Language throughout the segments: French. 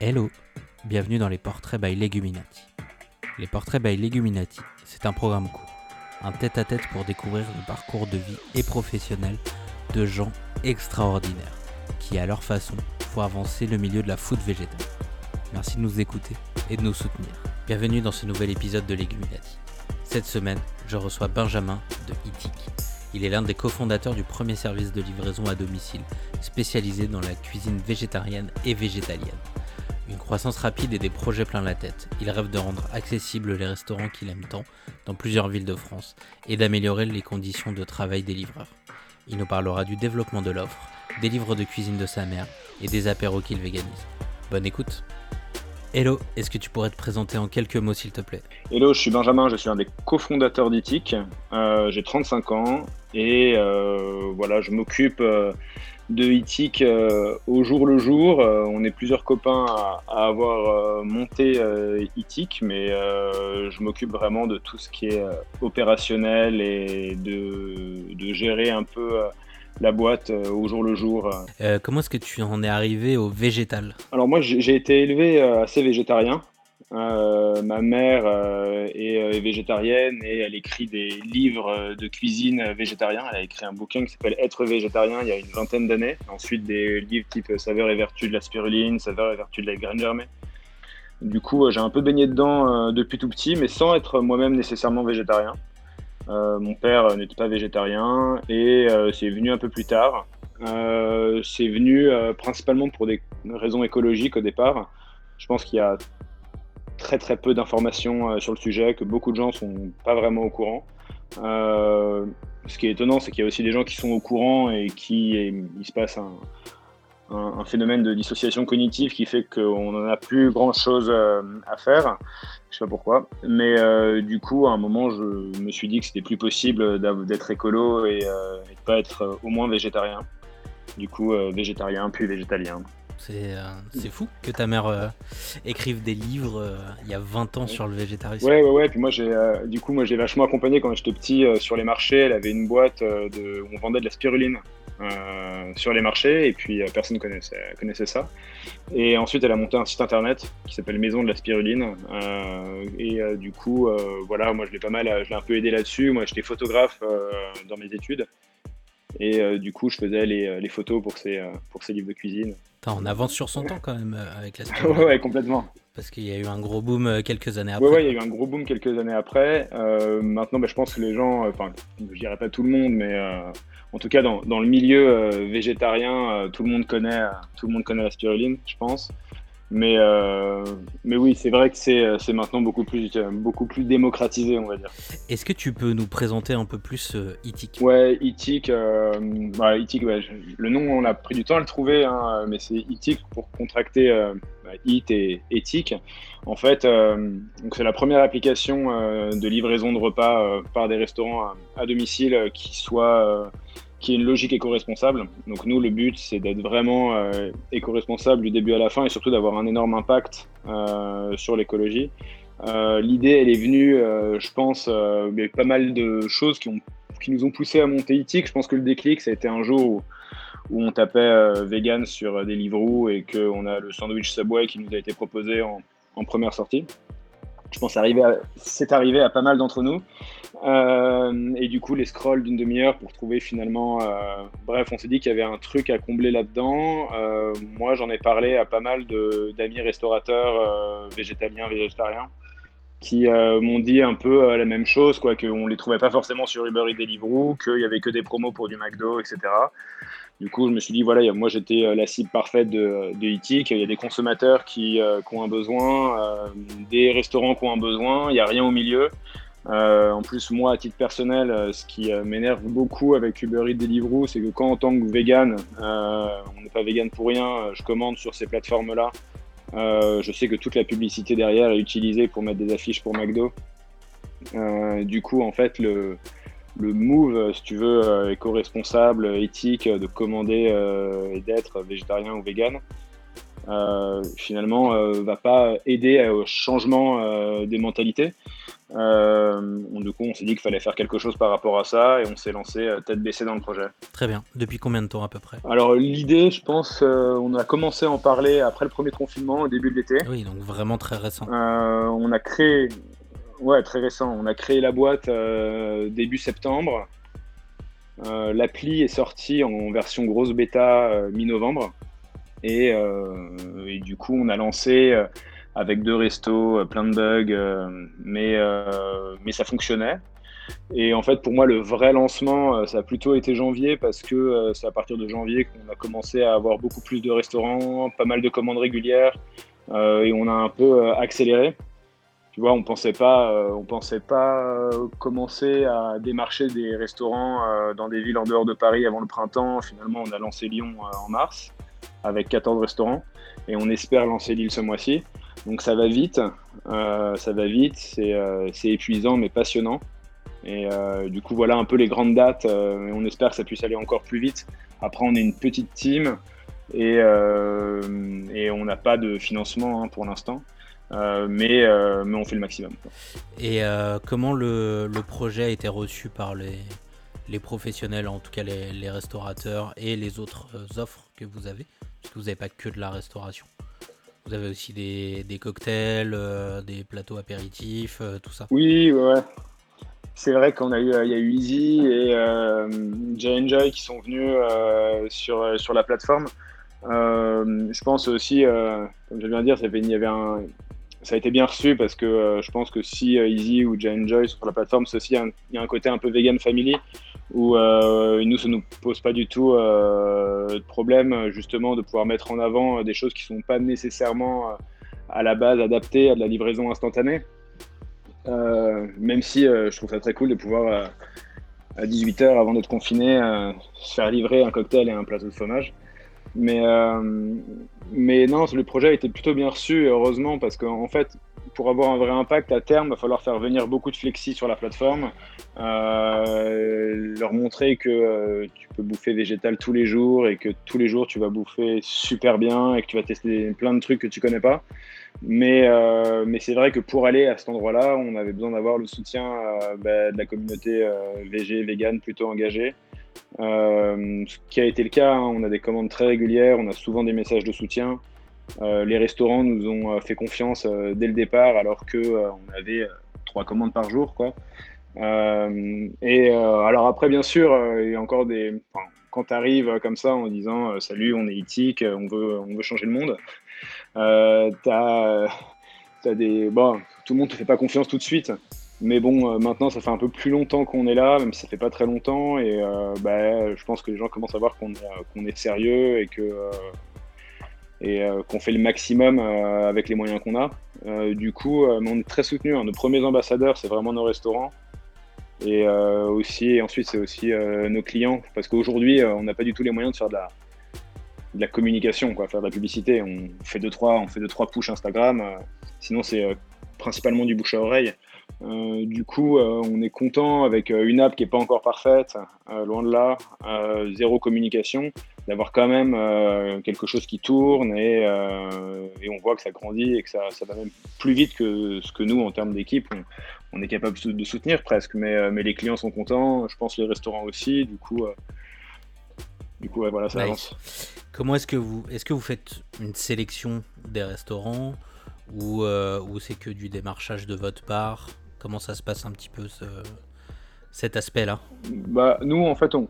Hello, bienvenue dans les portraits by Leguminati. Les portraits by Leguminati, c'est un programme court, un tête-à-tête pour découvrir le parcours de vie et professionnel de gens extraordinaires qui, à leur façon, font avancer le milieu de la food végétale. Merci de nous écouter et de nous soutenir. Bienvenue dans ce nouvel épisode de Leguminati. Cette semaine, je reçois Benjamin de Itik. Il est l'un des cofondateurs du premier service de livraison à domicile spécialisé dans la cuisine végétarienne et végétalienne. Une croissance rapide et des projets plein la tête. Il rêve de rendre accessibles les restaurants qu'il aime tant dans plusieurs villes de France et d'améliorer les conditions de travail des livreurs. Il nous parlera du développement de l'offre, des livres de cuisine de sa mère et des apéros qu'il véganise. Bonne écoute Hello, est-ce que tu pourrais te présenter en quelques mots s'il te plaît? Hello, je suis Benjamin, je suis un des cofondateurs d'ITIC. Euh, j'ai 35 ans et euh, voilà, je m'occupe euh, de ITIC au jour le jour. on est plusieurs copains à, avoir monté ITIC, mais je m'occupe vraiment de tout ce qui est opérationnel et de, de gérer un peu la boîte euh, au jour le jour. Euh, comment est-ce que tu en es arrivé au végétal? Alors moi j'ai été élevé euh, assez végétarien. Ma mère est, végétarienne et elle écrit des livres de cuisine végétarien. Elle a écrit un bouquin qui s'appelle Être végétarien il y a une vingtaine d'années. Ensuite des livres type Saveur et vertu de la spiruline, Saveur et vertu de la graine germée. Du coup j'ai un peu baigné dedans depuis tout petit mais sans être moi-même nécessairement végétarien. Euh, mon père n'était pas végétarien et euh, c'est venu un peu plus tard. Euh, c'est venu principalement pour des raisons écologiques au départ. Je pense qu'il y a très très peu d'informations sur le sujet, que beaucoup de gens sont pas vraiment au courant. ce qui est étonnant, c'est qu'il y a aussi des gens qui sont au courant et qui il se passe un, phénomène de dissociation cognitive qui fait qu'on n'en a plus grand chose euh, à faire. Je sais pas pourquoi. Mais euh, du coup, à un moment, je me suis dit que c'était plus possible d'être écolo et, euh, et, de pas être au moins végétarien. Du coup, végétarien puis végétalien. C'est fou que ta mère écrive des livres il y a 20 ans sur le végétarisme. Ouais, ouais, ouais. Puis moi, du coup, moi, j'ai vachement accompagné quand j'étais petit sur les marchés. Elle avait une boîte où on vendait de la spiruline. Euh, sur les marchés et puis euh, personne connaissait, connaissait ça. Et ensuite, elle a monté un site internet qui s'appelle Maison de la Spiruline. Euh, et du coup, voilà, moi je l'ai pas mal, je l'ai un peu aidé là-dessus. Moi, j'étais photographe dans mes études. Et du coup, je faisais les, les photos pour ces, pour ces livres de cuisine. On avance sur son temps quand même avec la spiruline. ouais, complètement. Parce qu'il y a eu un gros boom quelques années après. Ouais, il y a eu un gros boom quelques années après. maintenant, bah, je pense que les gens, enfin, je dirais pas tout le monde, mais en tout cas dans, dans le milieu euh, végétarien, euh, tout le monde connaît, euh, tout le monde connaît la spiruline, je pense. Mais, mais oui, c'est vrai que c'est maintenant beaucoup plus, beaucoup plus démocratisé, on va dire. Est-ce que tu peux nous présenter un peu plus Itik Ouais, Itik, bah, le nom, on a pris du temps à le trouver, hein, mais c'est Itik pour contracter bah, It et éthique. En fait, c'est la première application de livraison de repas par des restaurants à, à domicile qui soit qui est une logique éco-responsable. Donc nous, le but, c'est d'être vraiment euh, éco-responsable du début à la fin et surtout d'avoir un énorme impact euh, sur l'écologie. Euh, l'idée, elle est venue, je pense, il y a pas mal de choses qui, nous ont poussé à monter ITIC. Je pense que le déclic, ça a été un jour où, on tapait vegan sur des livres et qu'on a le sandwich Subway qui nous a été proposé en première sortie. Je pense que c'est arrivé à pas mal d'entre nous. Euh, et du coup, les scrolls d'une demi-heure pour trouver finalement. Euh, bref, on s'est dit qu'il y avait un truc à combler là-dedans. Euh, moi, j'en ai parlé à pas mal d'amis restaurateurs végétaliens, végétariens, qui m'ont dit un peu la même chose, quoi, qu'on les trouvait pas forcément sur Uber Eats Deliveroo, qu'il y avait que des promos pour du McDo, etc. Du coup, je me suis dit, voilà, moi j'étais la cible parfaite de, de Il y a des consommateurs qui, ont un besoin, des restaurants qui ont un besoin, il n'y a rien au milieu. Euh, en plus, moi, à titre personnel, euh, ce qui euh, m'énerve beaucoup avec Uber Eats Deliveroo, c'est que quand en tant que vegan, on n'est pas vegan pour rien, je commande sur ces plateformes-là. Je sais que toute la publicité derrière est utilisée pour mettre des affiches pour McDo. du coup, en fait, le, le move, si tu veux, éco-responsable, éthique, de commander et d'être végétarien ou vegan, finalement, va pas aider au changement des mentalités. Du coup, on s'est dit qu'il fallait faire quelque chose par rapport à ça et on s'est lancé tête baissée dans le projet. Très bien. Depuis combien de temps à peu près? Alors l'idée, je pense, on a commencé à en parler après le premier confinement, au début de l'été. Oui, donc vraiment très récent. on a créé, ouais, très récent. On a créé la boîte début septembre. L'appli est sortie en version grosse bêta mi-novembre. Et, et, du coup, on a lancé avec deux restos, euh, plein de bugs, euh, mais, euh, mais ça fonctionnait. Et en fait, pour moi, le vrai lancement, ça a plutôt été janvier parce que c'est à partir de janvier qu'on a commencé à avoir beaucoup plus de restaurants, pas mal de commandes régulières et on a un peu accéléré. Tu vois, on pensait pas, on pensait pas commencer à démarcher des restaurants dans des villes en dehors de Paris avant le printemps. Finalement, on a lancé Lyon en mars avec 14 restaurants et on espère lancer Lille ce mois-ci. Donc ça va vite, euh, ça va vite, euh, c'est épuisant mais passionnant. Et euh, du coup voilà un peu les grandes dates. on espère que ça puisse aller encore plus vite. Après on est une petite team et, et on n'a pas de financement hein, pour l'instant. mais, mais on fait le maximum. Et comment le, le, projet a été reçu par les, les professionnels, en tout cas les, les restaurateurs et les autres offres que vous avez? Parce que vous n'avez pas que de la restauration. Vous avez aussi des, cocktails, euh, des plateaux apéritifs, euh, tout ça. Oui, ouais. C'est vrai qu'on a eu, il y a eu Easy et euh, Enjoy qui sont venus euh, sur, sur la plateforme. je pense aussi, comme je viens de dire, il y avait un, ça a été bien reçu parce que je pense que si Easy ou Enjoy sont sur la plateforme, aussi il y a un côté un peu vegan family où euh, nous, ça ne nous pose pas du tout euh, de problème justement de pouvoir mettre en avant des choses qui sont pas nécessairement euh, à la base adaptées à de la livraison instantanée. même si je trouve ça très cool de pouvoir à 18h avant d'être confiné se faire livrer un cocktail et un plateau de fromage. Mais, mais non, le projet a été plutôt bien reçu, heureusement, parce qu'en fait, pour avoir un vrai impact à terme, il va falloir faire venir beaucoup de flexi sur la plateforme, euh, leur montrer que euh, tu peux bouffer végétal tous les jours et que tous les jours tu vas bouffer super bien et que tu vas tester plein de trucs que tu connais pas. Mais, euh, mais c'est vrai que pour aller à cet endroit-là, on avait besoin d'avoir le soutien bah, de la communauté VG, vegan plutôt engagée. Ce qui a été le cas, hein. on a des commandes très régulières, on a souvent des messages de soutien. Euh, les restaurants nous ont euh, fait confiance euh, dès le départ alors que on avait trois commandes par jour. Quoi. et alors après, bien sûr, il y a encore des... quand tu arrives comme ça en disant salut, on est éthique, on veut, on veut changer le monde, t'as, as des... Bon, tout le monde te fait pas confiance tout de suite. Mais bon, maintenant, ça fait un peu plus longtemps qu'on est là, même si ça fait pas très longtemps. Et bah, je pense que les gens commencent à voir qu'on est, est, sérieux et que et euh, qu'on fait le maximum euh, avec les moyens qu'on a. Euh, du coup, on est très soutenu. Hein. Nos premiers ambassadeurs, c'est vraiment nos restaurants. Et aussi, ensuite, c'est aussi nos clients. Parce qu'aujourd'hui, on n'a pas du tout les moyens de faire de la, de la communication, quoi, faire de la publicité. On fait deux trois, on fait deux trois push Instagram. sinon, c'est principalement du bouche à oreille. Du coup, on est content avec une app qui n'est pas encore parfaite, loin de là, zéro communication d'avoir quand même euh, quelque chose qui tourne euh, et, on voit que ça grandit et que ça, va même plus vite que ce que nous, en termes d'équipe, on, est capable de soutenir presque. Mais, euh, mais les clients sont contents, je pense les restaurants aussi. Du coup, du coup voilà, ça avance. Comment est-ce que vous, est-ce que vous faites une sélection des restaurants? Ou, ou c'est que du démarchage de votre part? Comment ça se passe un petit peu ce, cet aspect-là? Bah, Nous, en fait, on,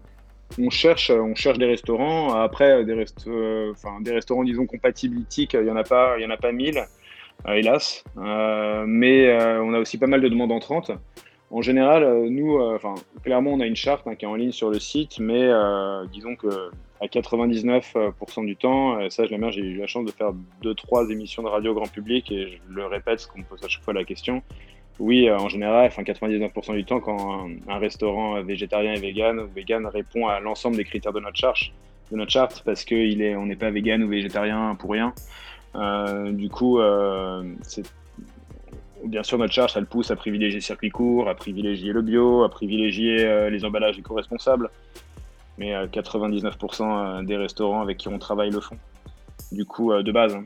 on cherche, on cherche des restaurants. Après, des, euh, des restaurants, disons, compatibilistiques, il n'y en, a pas, en a pas mille, euh, hélas. Euh, mais on a aussi pas mal de demandes entrantes. En général, nous, enfin, clairement, on a une charte hein, qui est en ligne sur le site, mais disons que à 99% du temps, ça, je l'ai j'ai eu la chance de faire deux, trois émissions de radio grand public et je le répète, parce qu'on me pose à chaque fois la question oui, euh, en général, enfin 99% du temps, quand un, restaurant végétarien et vegan ou vegan répond à l'ensemble des critères de notre charte, de notre charte parce qu'on est, n'est pas vegan ou végétarien pour rien. Euh, du coup, euh, bien sûr, notre charte, elle pousse à privilégier le circuit court, à privilégier le bio, à privilégier les emballages éco-responsables. Mais 99% des restaurants avec qui on travaille le font. Du coup, de base. Hein.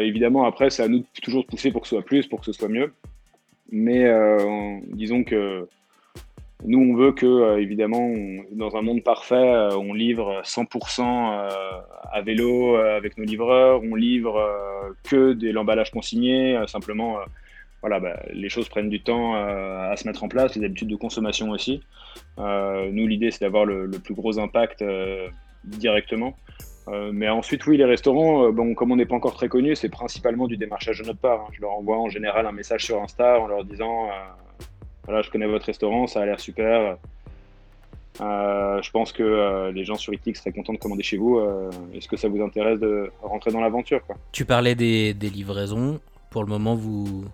Évidemment, après, c'est à nous toujours de pousser pour que ce soit plus, pour que ce soit mieux. mais disons que nous, on veut que, évidemment, dans un monde parfait, on livre 100% à vélo avec nos livreurs, on livre que de l'emballage consigné, simplement voilà, bah, les choses prennent du temps euh, à se mettre en place, les habitudes de consommation aussi. Euh, nous, l'idée, c'est d'avoir le, plus gros impact euh, directement. mais ensuite, oui, les restaurants, bon, comme on n'est pas encore très connu, c'est principalement du démarchage de notre part. Hein. Je leur envoie en général un message sur Insta en leur disant voilà, je connais votre restaurant, ça a l'air super. je pense que les gens sur Itix seraient contents de commander chez vous. Est-ce que ça vous intéresse de rentrer dans l'aventure Tu parlais des livraisons. Pour le moment, vous,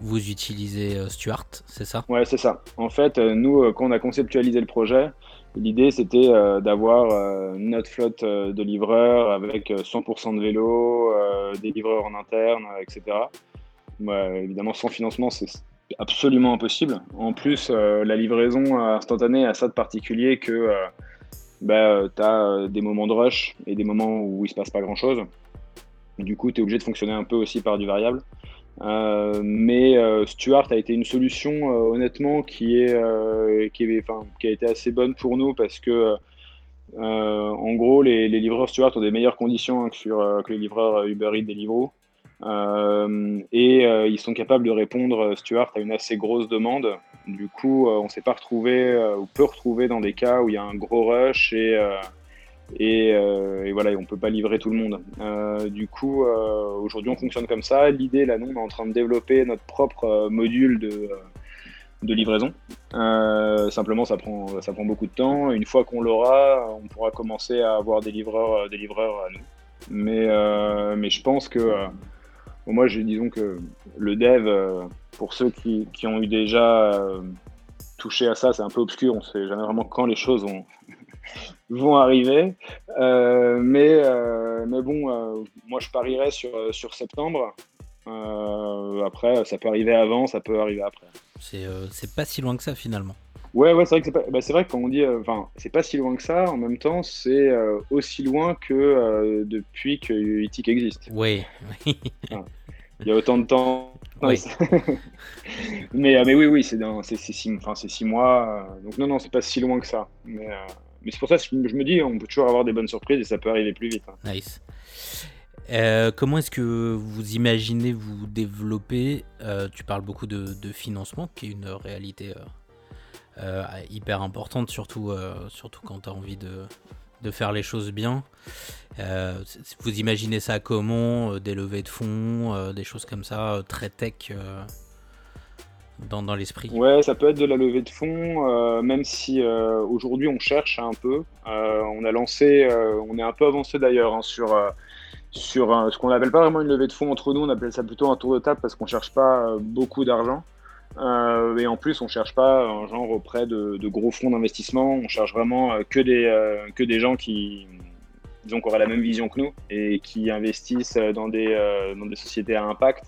vous utilisez euh, Stuart, c'est ça? Ouais, c'est ça. En fait, euh, nous, euh, quand on a conceptualisé le projet, l'idée c'était d'avoir notre flotte de livreurs avec 100% de vélos, des livreurs en interne, etc. évidemment, sans financement, c'est absolument impossible. En plus, la livraison instantanée a ça de particulier que bah, tu as des moments de rush et des moments où il se passe pas grand-chose. Du coup, tu es obligé de fonctionner un peu aussi par du variable. Euh, mais euh, Stuart a été une solution euh, honnêtement qui, est, qui, a été assez bonne pour nous parce que en gros les, livreurs Stuart ont des meilleures conditions hein, que, sur, que les livreurs Uber Eats Deliveroo. et ils sont capables de répondre Stuart à une assez grosse demande. Du coup, on s'est pas retrouvé ou peut retrouver dans des cas où il y a un gros rush et euh, et, voilà, on peut pas livrer tout le monde. Euh, du coup, euh, aujourd'hui, on fonctionne comme ça. L'idée, là, nous, on est en train de développer notre propre module de, livraison. simplement, ça prend, ça prend beaucoup de temps. Une fois qu'on l'aura, on pourra commencer à avoir des livreurs, des livreurs à nous. Mais, mais je pense que, moi, disons que le dev, pour ceux qui, qui ont eu déjà touché à ça, c'est un peu obscur. On sait jamais vraiment quand les choses vont, vont arriver. Euh, mais, euh, mais bon, euh, moi je parierais sur, sur septembre. après, ça peut arriver avant, ça peut arriver après. C'est pas si loin que ça finalement. Ouais, ouais, c'est vrai que c'est bah, vrai que quand on dit, enfin, c'est pas si loin que ça. En même temps, c'est aussi loin que depuis que Itik existe. Oui. Il y a autant de temps. mais, mais oui, oui, c'est six, enfin, six mois. donc non, non, c'est pas si loin que ça. Mais, mais c'est pour ça que je me dis, on peut toujours avoir des bonnes surprises et ça peut arriver plus vite. Hein. Nice. Euh, comment est-ce que vous imaginez vous développer euh, Tu parles beaucoup de, financement, qui est une réalité euh, hyper importante, surtout, surtout quand tu as envie de, de, faire les choses bien. vous imaginez ça comment Des levées de fonds, des choses comme ça, très tech dans, l'esprit Ouais, ça peut être de la levée de fonds, euh, même si euh, aujourd'hui on cherche un peu. Euh, on a lancé, on est un peu avancé d'ailleurs hein, sur, sur ce qu'on n'appelle pas vraiment une levée de fonds entre nous, on appelle ça plutôt un tour de table parce qu'on ne cherche pas beaucoup d'argent. et en plus, on ne cherche pas un genre auprès de, gros fonds d'investissement, on cherche vraiment que, des, que des gens qui, disons, auraient la même vision que nous et qui investissent dans des, dans des sociétés à impact.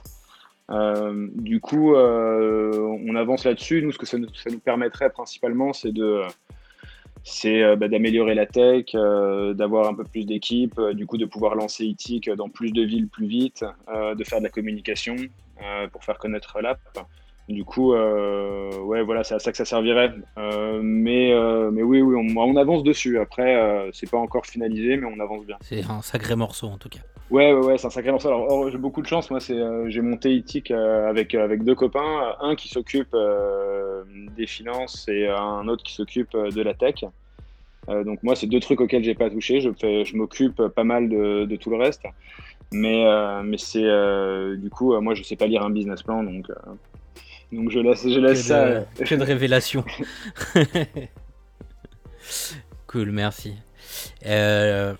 Euh, du coup, euh, on avance là-dessus. Nous, ce que ça nous, permettrait principalement, c'est euh, bah, d'améliorer la tech, d'avoir un peu plus d'équipes, du coup de pouvoir lancer ITIC dans plus de villes plus vite, de faire de la communication pour faire connaître l'app. Du coup, euh, ouais, voilà, c'est à ça que ça servirait. Euh, mais, euh, mais oui, oui, on, avance dessus. Après, c'est pas encore finalisé, mais on avance bien. C'est un sacré morceau en tout cas. Ouais, ouais, ouais c'est un sacré morceau. Alors, j'ai beaucoup de chance. Moi, c'est, j'ai monté ITIC avec, avec deux copains. Un qui s'occupe des finances et un autre qui s'occupe de la tech. donc, moi, c'est deux trucs auxquels j'ai pas touché. Je, fais, je m'occupe pas mal de, de, tout le reste. Mais, mais c'est du coup, moi, je sais pas lire un business plan. Donc. Donc je laisse, je laisse ça. De, que de révélation. cool, merci. Euh,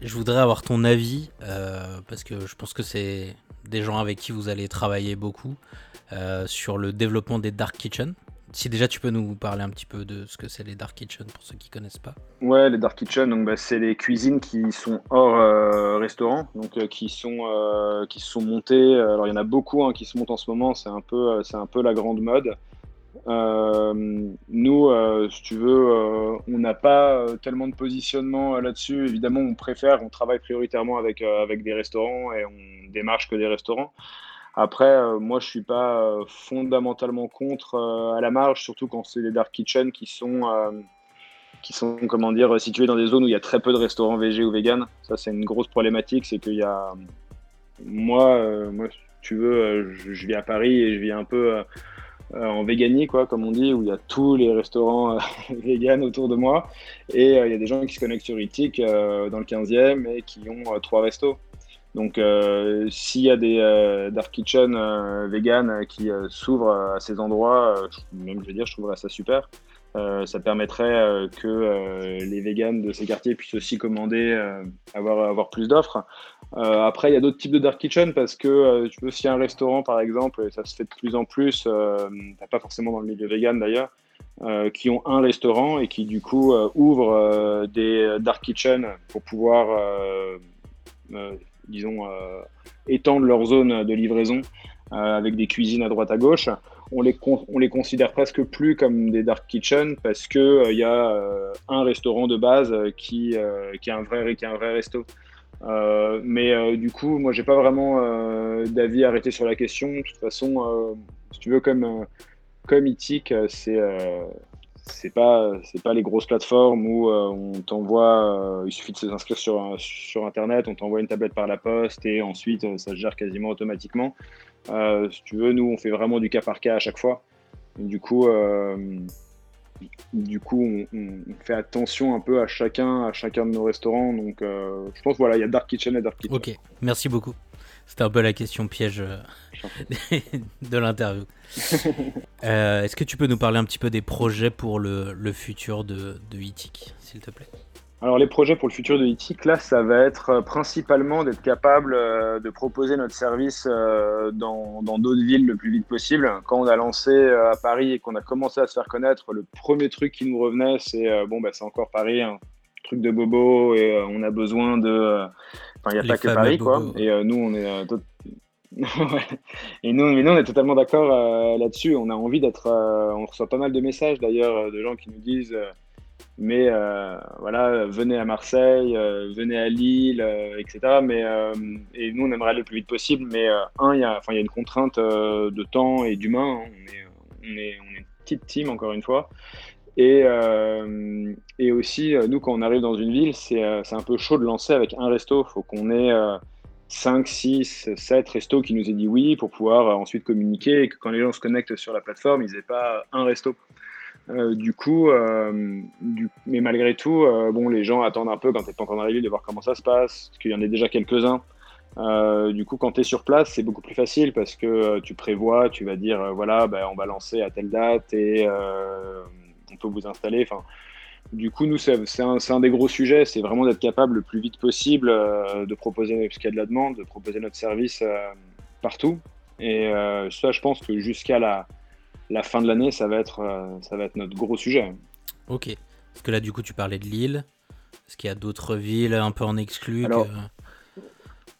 je voudrais avoir ton avis, euh, parce que je pense que c'est des gens avec qui vous allez travailler beaucoup, euh, sur le développement des Dark Kitchen. Si déjà tu peux nous parler un petit peu de ce que c'est les Dark Kitchen pour ceux qui connaissent pas. Ouais, les Dark Kitchen, donc bah, c'est les cuisines qui sont hors euh, restaurant, donc euh, qui sont euh, qui sont montées. Alors il y en a beaucoup hein, qui se montent en ce moment. C'est un peu c'est un peu la grande mode. nous, si tu veux, on n'a pas tellement de positionnement là-dessus. Évidemment, on préfère, on travaille prioritairement avec avec des restaurants et on démarche que des restaurants. Après, moi, je suis pas fondamentalement contre à la marge, surtout quand c'est des dark kitchen qui sont qui sont comment dire situés dans des zones où il y a très peu de restaurants végé ou vegan. Ça, c'est une grosse problématique, c'est qu'il y a moi, moi, si tu veux, je, vis à Paris et je vis un peu euh, en véganie, quoi, comme on dit, où il y a tous les restaurants euh, véganes autour de moi. Et euh, il y a des gens qui se connectent sur Itik dans le 15e et qui ont trois restos. Donc, s'il y a des dark kitchen vegan qui s'ouvrent à ces endroits, même je veux dire, je trouverais ça super. ça permettrait que les véganes de ces quartiers puissent aussi commander, avoir, avoir plus d'offres. Euh, après, il y a d'autres types de dark kitchen parce que euh, tu peux aussi un restaurant, par exemple, et ça se fait de plus en plus, euh, pas forcément dans le milieu vegan d'ailleurs, euh, qui ont un restaurant et qui du coup ouvrent des dark kitchen pour pouvoir, disons, étendre leur zone de livraison avec des cuisines à droite à gauche. On les, on les considère presque plus comme des dark kitchen parce qu'il il y a un restaurant de base qui, qui, est un vrai, qui est un vrai resto. Euh, mais euh, du coup, moi, j'ai pas vraiment euh, d'avis arrêté sur la question. De toute façon, si tu veux, comme comme c'est c'est pas c'est pas les grosses plateformes où on t'envoie, il suffit de s'inscrire sur sur internet, on t'envoie une tablette par la poste et ensuite ça se gère quasiment automatiquement. si tu veux, nous, on fait vraiment du cas par cas à chaque fois. du coup du coup, on, fait attention un peu à chacun, à chacun de nos restaurants. Donc, euh, je pense voilà, il y a Dark Kitchen et Dark Kitchen. Ok, merci beaucoup. C'était un peu la question piège euh, de l'interview. Euh, est-ce que tu peux nous parler un petit peu des projets pour le, futur de, de s'il te plaît? Alors les projets pour le futur de ITIC, là, ça va être euh, principalement d'être capable de proposer notre service dans d'autres villes le plus vite possible. Quand on a lancé à Paris et qu'on a commencé à se faire connaître, le premier truc qui nous revenait, c'est bon, bah, c'est encore Paris, un truc de bobo et on a besoin de. Enfin, il n'y a pas que Paris, quoi. Et nous, on est. et nous, mais nous, on est totalement d'accord là-dessus. On a envie d'être. on reçoit pas mal de messages d'ailleurs de gens qui nous disent mais euh, voilà, venez à Marseille, euh, venez à Lille, euh, etc. Mais, et nous, on aimerait aller le plus vite possible. Mais un, il y, a, y a une contrainte de temps et d'humain. Hein. On, est, on, est, on est une petite team, encore une fois. Et, et aussi, nous, quand on arrive dans une ville, c'est un peu chaud de lancer avec un resto. Il faut qu'on ait 5, 6, 7 restos qui nous aient dit oui pour pouvoir ensuite communiquer et que quand les gens se connectent sur la plateforme, ils n'aient pas un resto. Euh, du coup, euh, mais malgré tout, euh, bon, les gens attendent un peu quand tu n'es pas encore arrivé de voir comment ça se passe, parce qu'il y en a déjà quelques-uns. du coup, quand tu es sur place, c'est beaucoup plus facile parce que tu prévois, tu vas dire, voilà, ben, on va lancer à telle date et on peut vous installer. Enfin, du coup, nous, c'est un, un, des gros sujets, c'est vraiment d'être capable le plus vite possible de proposer, parce qu'il y a de la demande, de proposer notre service partout. Et ça, je pense que jusqu'à la, la fin de l'année, ça, va être, euh, ça va être notre gros sujet. Ok. Parce que là, du coup, tu parlais de Lille. Est-ce qu'il y a d'autres villes un peu en exclu que,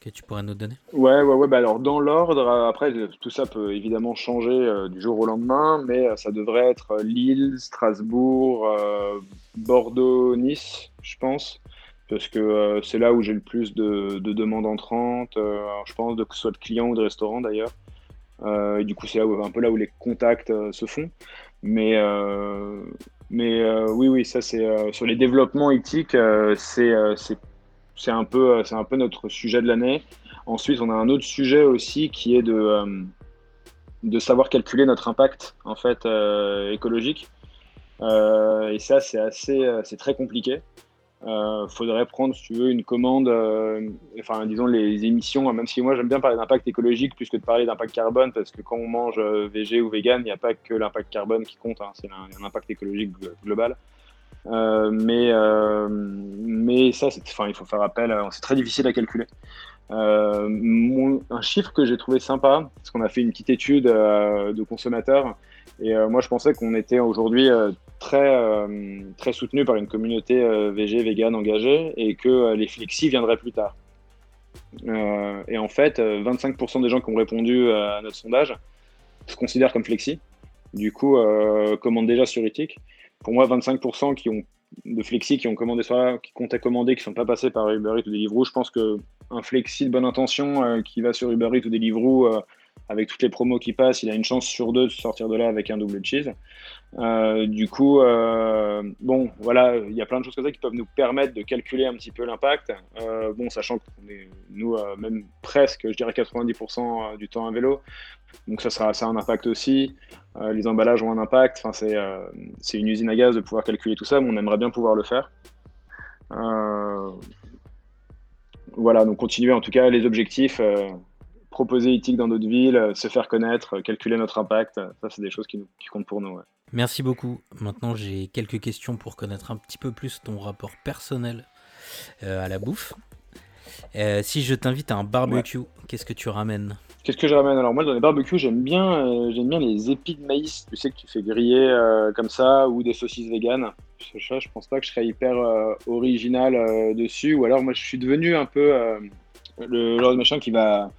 tu pourrais nous donner Ouais, ouais, ouais. Bah alors, dans l'ordre, après, tout ça peut évidemment changer euh, du jour au lendemain, mais euh, ça devrait être Lille, Strasbourg, Bordeaux, Nice, je pense. Parce que c'est là où j'ai le plus de, demandes entrantes, je pense, que ce soit de clients ou de restaurants d'ailleurs. Euh, du coup, c'est un peu là où les contacts euh, se font. Mais, euh, mais oui, oui, ça, c'est sur les développements éthiques, c'est c'est un, peu, un peu notre sujet de l'année. Ensuite, on a un autre sujet aussi qui est de, de savoir calculer notre impact en fait, écologique. et ça, c'est assez, c'est très compliqué. Euh, faudrait prendre, si tu veux, une commande, euh, enfin, disons, les émissions, même si moi j'aime bien parler d'impact écologique plus que de parler d'impact carbone, parce que quand on mange euh, végé ou vegan, il n'y a pas que l'impact carbone qui compte, hein, c'est un, impact écologique global. Euh, mais, mais ça, il faut faire appel, c'est très difficile à calculer. un chiffre que j'ai trouvé sympa, parce qu'on a fait une petite étude de consommateurs, et moi je pensais qu'on était aujourd'hui très, euh, très soutenu par une communauté euh, VG, vegan engagée et que euh, les flexis viendraient plus tard. et en fait, 25% des gens qui ont répondu à notre sondage se considèrent comme flexi. Du coup, commandent déjà sur Ethic. Pour moi, 25% qui ont de flexi qui ont commandé soit qui comptaient commander, qui ne sont pas passés par Uber Eats ou Deliveroo, je pense qu'un flexi de bonne intention qui va sur Uber Eats ou Deliveroo avec toutes les promos qui passent, il a une chance sur deux de sortir de là avec un double cheese. Euh, du coup, euh, bon, voilà, il y a plein de choses comme ça qui peuvent nous permettre de calculer un petit peu l'impact. Euh, bon, sachant qu'on est, nous, même presque, je dirais 90% du temps à vélo. Donc ça, sera, ça a un impact aussi. les emballages ont un impact. Enfin, c'est une usine à gaz de pouvoir calculer tout ça, mais on aimerait bien pouvoir le faire. voilà, donc continuer en tout cas les objectifs proposer éthique dans d'autres villes, se faire connaître, calculer notre impact, ça c'est des choses qui, qui comptent pour nous. Merci beaucoup. Maintenant, j'ai quelques questions pour connaître un petit peu plus ton rapport personnel euh, à la bouffe. Euh, si je t'invite à un barbecue, qu'est-ce que tu ramènes? Qu'est-ce que je ramène? Alors moi dans les barbecues j'aime bien euh, j'aime bien les épis de maïs. Tu sais que tu fais griller comme ça ou des saucisses véganes. Je, je pense pas que je serais hyper original dessus. Ou alors moi je suis devenu un peu le genre de machin qui va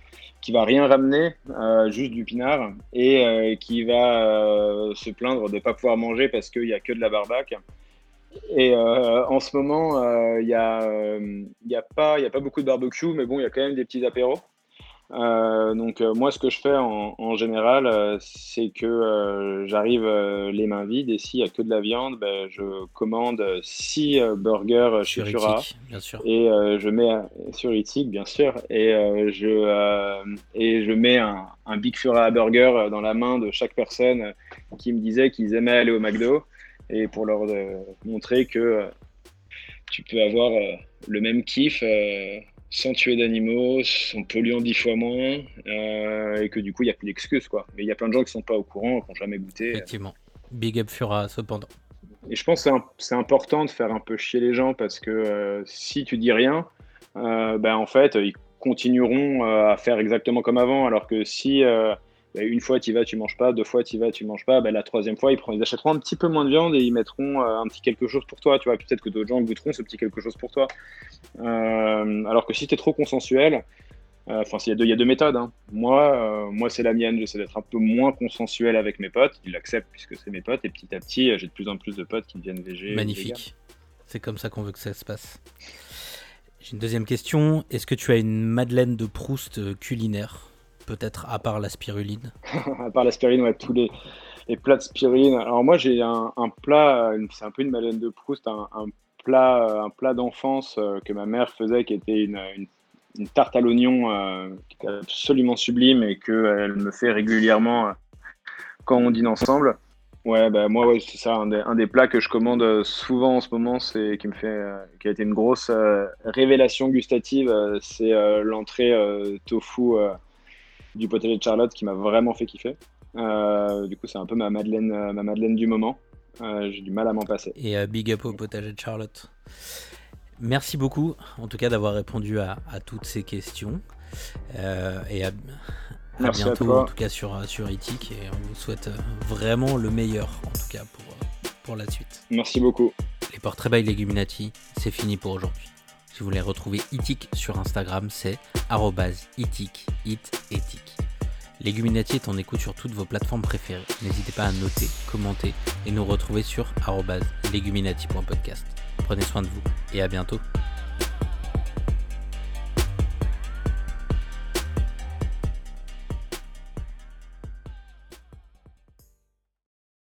qui va rien ramener, euh, juste du pinard, et euh, qui va euh, se plaindre de ne pas pouvoir manger parce qu'il n'y a que de la barbaque. Et en ce moment, il n'y a, y a, pas, a pas beaucoup de barbecue, mais bon, il y a quand même des petits apéros. Euh, donc euh, moi, ce que je fais en, général, euh, c'est que j'arrive les mains vides et s'il n'y a que de la viande, ben, je commande 6 burgers chez Fura et je mets sur Itik, bien sûr, et je et je mets un, un, Big Fura burger dans la main de chaque personne qui me disait qu'ils aimaient aller au McDo et pour leur montrer que tu peux avoir le même kiff sans tuer d'animaux, en polluant dix fois moins, euh, et que du coup, il n'y a plus d'excuses. quoi. Mais il y a plein de gens qui ne sont pas au courant, qui n'ont jamais goûté. Effectivement. Big up Fura, cependant. Et je pense que c'est important de faire un peu chier les gens, parce que euh, si tu dis rien, euh, ben, en fait, ils continueront à faire exactement comme avant, alors que si bah, une fois tu vas, tu manges pas, deux fois tu vas, tu manges pas, bah, la troisième fois ils, ils achèteront un petit peu moins de viande et ils mettront euh, un petit quelque chose pour toi, tu vois, peut-être que d'autres gens goûteront ce petit quelque chose pour toi. Euh, alors que si tu es trop consensuel, euh, enfin il y, a deux méthodes, hein. moi, moi c'est la mienne, j'essaie d'être un peu moins consensuel avec mes potes, ils l'acceptent puisque c'est mes potes. Et petit à petit j'ai de plus en plus de potes qui deviennent végés. Magnifique, c'est comme ça qu'on veut que ça se passe. J'ai une deuxième question, est-ce que tu as une Madeleine de Proust culinaire? Peut-être, à part la spiruline? À part la spiruline, ouais, tous les, les plats de spiruline. Alors moi, j'ai un, plat, c'est un peu une Madeleine de Proust, un, plat, un plat d'enfance euh, que ma mère faisait, qui était une, une, tarte à l'oignon euh, qui était absolument sublime et qu'elle me fait régulièrement euh, quand on dîne ensemble. Ouais, bah moi, c'est ça, un des, plats que je commande souvent en ce moment, c'est qui me fait, qui a été une grosse révélation gustative, c'est l'entrée tofu du potager de Charlotte qui m'a vraiment fait kiffer. Euh, du coup, c'est un peu ma Madeleine, euh, ma Madeleine du moment. Euh, j'ai du mal à m'en passer. Et big up au potager de Charlotte. Merci beaucoup, en tout cas, d'avoir répondu à, toutes ces questions. et à, bientôt, en tout cas, sur, sur Ethic. Et on vous souhaite vraiment le meilleur, en tout cas, pour, pour la suite. Merci beaucoup. Les portraits by Leguminati, c'est fini pour aujourd'hui. Si vous voulez retrouver Itik sur Instagram, c'est itik, it etik. Leguminati est en écoute sur toutes vos plateformes préférées. N'hésitez pas à noter, commenter et nous retrouver sur leguminati.podcast. Prenez soin de vous et à bientôt.